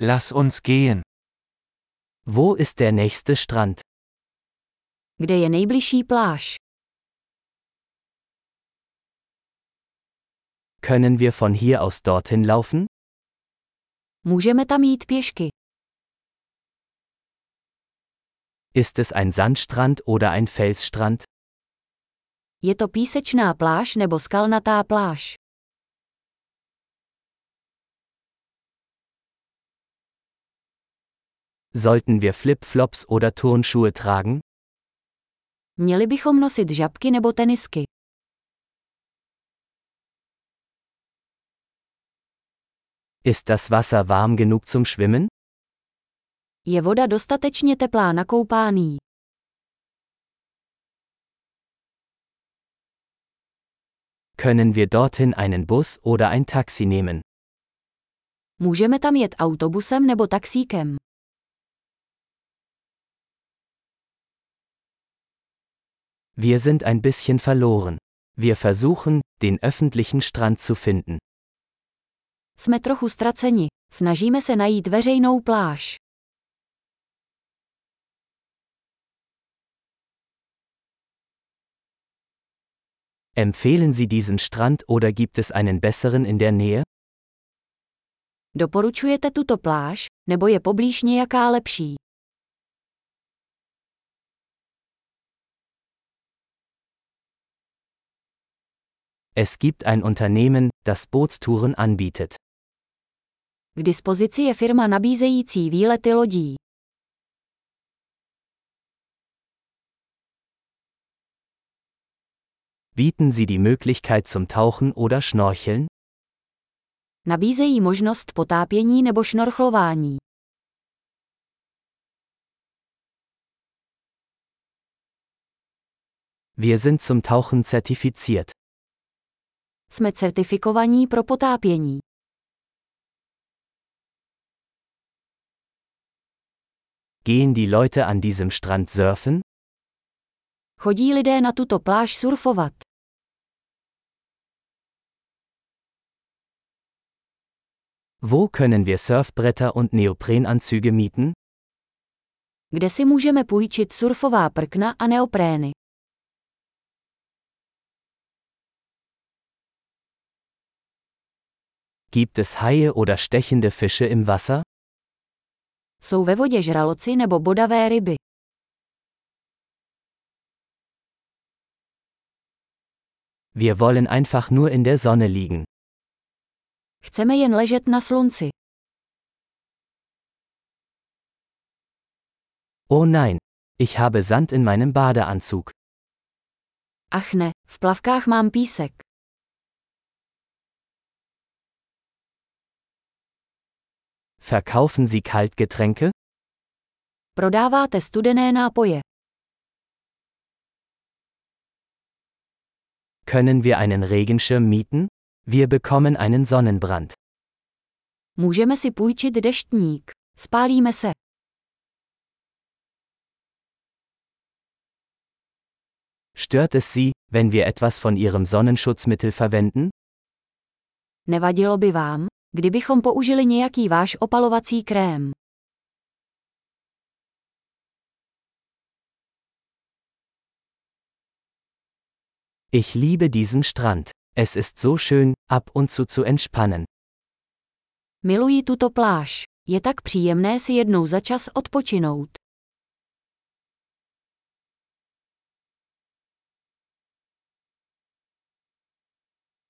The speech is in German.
Lass uns gehen. Wo ist der nächste Strand? Kde je nejbližší pláž? Können wir von hier aus dorthin laufen? Můžeme tam jít pěšky. Ist es ein Sandstrand oder ein Felsstrand? Je to písečná pláž nebo skalnatá pláž? Sollten wir Flipflops oder Turnschuhe tragen? Měli bychom nosit žabky nebo tenisky. Ist das Wasser warm genug zum Schwimmen? Je voda dostatečně teplá na koupání? Können wir dorthin einen Bus oder ein Taxi nehmen? Můžeme tam jet autobusem nebo taxíkem. Wir sind ein bisschen verloren. Wir versuchen, den öffentlichen Strand zu finden. Jsme trochu ztraceni. Snažíme se najít veřejnou pláž. Empfehlen Sie diesen Strand oder gibt es einen besseren in der Nähe? Doporučujete tuto pláž, nebo je poblíž nějaká lepší? Es gibt ein Unternehmen, das Bootstouren anbietet. K dispozici je firma nabízející výlety lodí. Bieten Sie die Möglichkeit zum Tauchen oder Schnorcheln? Nabízejí možnost potápění nebo šnorchlování. Wir sind zum Tauchen zertifiziert. Jsme certifikovaní pro potápění. Gehen die Leute an diesem Strand surfen? Chodí lidé na tuto pláž surfovat. Wo können wir Surfbretter und Neoprenanzüge mieten? Kde si můžeme půjčit surfová prkna a neoprény? Gibt es Haie oder stechende Fische im Wasser? Jsou ve vodě žraloci nebo bodavé ryby. Wir wollen einfach nur in der Sonne liegen. Chceme jen ležet na slunci. Oh nein, ich habe Sand in meinem Badeanzug. Ach ne, v plavkách mám písek. Verkaufen Sie Kaltgetränke? Prodáváte studené nápoje. Können wir einen Regenschirm mieten? Wir bekommen einen Sonnenbrand. Můžeme si půjčit deštník. Spálíme se. Stört es Sie, wenn wir etwas von Ihrem Sonnenschutzmittel verwenden? Nevadilo by vám, kdybychom použili nějaký váš opalovací krém. Ich liebe diesen Strand. Es ist so schön, ab und zu zu entspannen. Miluji tuto pláž. Je tak příjemné si jednou za čas odpočinout.